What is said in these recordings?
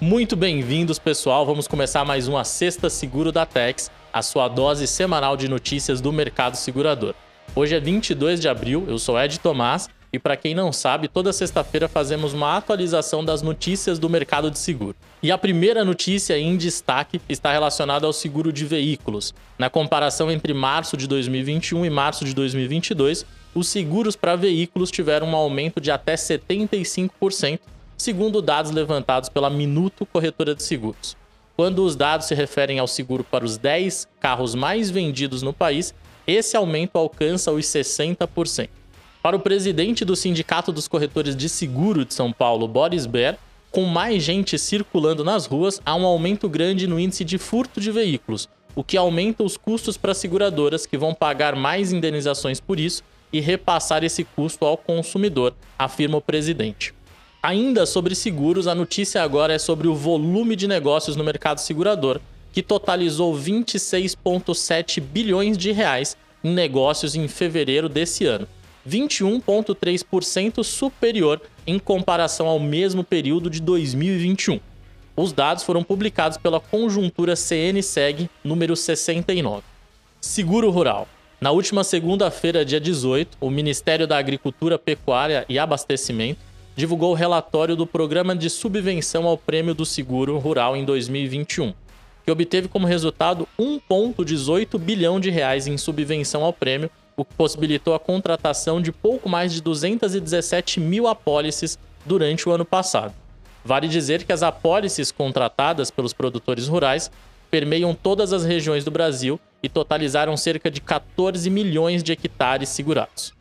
Muito bem-vindos, pessoal. Vamos começar mais uma Sexta Seguro da Tex, a sua dose semanal de notícias do mercado segurador. Hoje é 22 de abril, eu sou Ed Tomás e para quem não sabe, toda sexta-feira fazemos uma atualização das notícias do mercado de seguro. E a primeira notícia em destaque está relacionada ao seguro de veículos. Na comparação entre março de 2021 e março de 2022, os seguros para veículos tiveram um aumento de até 75%, segundo dados levantados pela Minuto Corretora de Seguros. Quando os dados se referem ao seguro para os 10 carros mais vendidos no país, esse aumento alcança os 60%. Para o presidente do Sindicato dos Corretores de Seguro de São Paulo, Boris Ber, com mais gente circulando nas ruas, há um aumento grande no índice de furto de veículos, o que aumenta os custos para as seguradoras, que vão pagar mais indenizações por isso e repassar esse custo ao consumidor, afirma o presidente. Ainda sobre seguros, a notícia agora é sobre o volume de negócios no mercado segurador, que totalizou 26,7 bilhões de reais em negócios em fevereiro desse ano, 21,3% superior em comparação ao mesmo período de 2021. Os dados foram publicados pela conjuntura CNSEG número 69. Seguro Rural. Na última segunda-feira, dia 18, o Ministério da Agricultura, Pecuária e Abastecimento divulgou o relatório do Programa de Subvenção ao Prêmio do Seguro Rural em 2021, que obteve como resultado 1,18 bilhão de reais em subvenção ao prêmio, o que possibilitou a contratação de pouco mais de 217 mil apólices durante o ano passado. Vale dizer que as apólices contratadas pelos produtores rurais permeiam todas as regiões do Brasil e totalizaram cerca de 14 milhões de hectares segurados.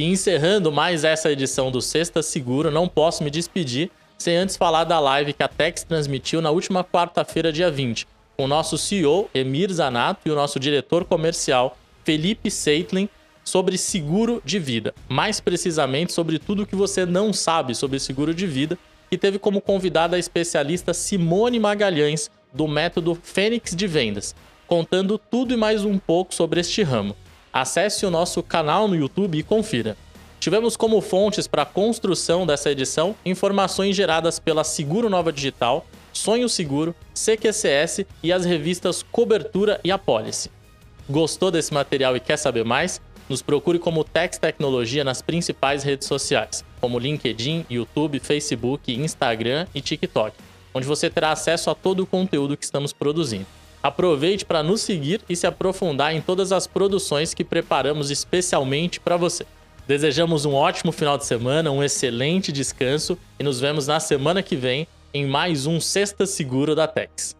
E encerrando mais essa edição do Sexta Seguro, não posso me despedir sem antes falar da live que a Tex transmitiu na última quarta-feira, dia 20, com o nosso CEO, Emir Zanato, e o nosso diretor comercial, Felipe Seitlin, sobre seguro de vida. Mais precisamente sobre tudo que você não sabe sobre seguro de vida, que teve como convidada a especialista Simone Magalhães, do método Fênix de Vendas, contando tudo e mais um pouco sobre este ramo. Acesse o nosso canal no YouTube e confira. Tivemos como fontes para a construção dessa edição informações geradas pela Seguro Nova Digital, Sonho Seguro, CQCS e as revistas Cobertura e Apólice. Gostou desse material e quer saber mais? Nos procure como Tex Tecnologia nas principais redes sociais, como LinkedIn, YouTube, Facebook, Instagram e TikTok, onde você terá acesso a todo o conteúdo que estamos produzindo. Aproveite para nos seguir e se aprofundar em todas as produções que preparamos especialmente para você. Desejamos um ótimo final de semana, um excelente descanso e nos vemos na semana que vem em mais um Sexta Seguro da Tex.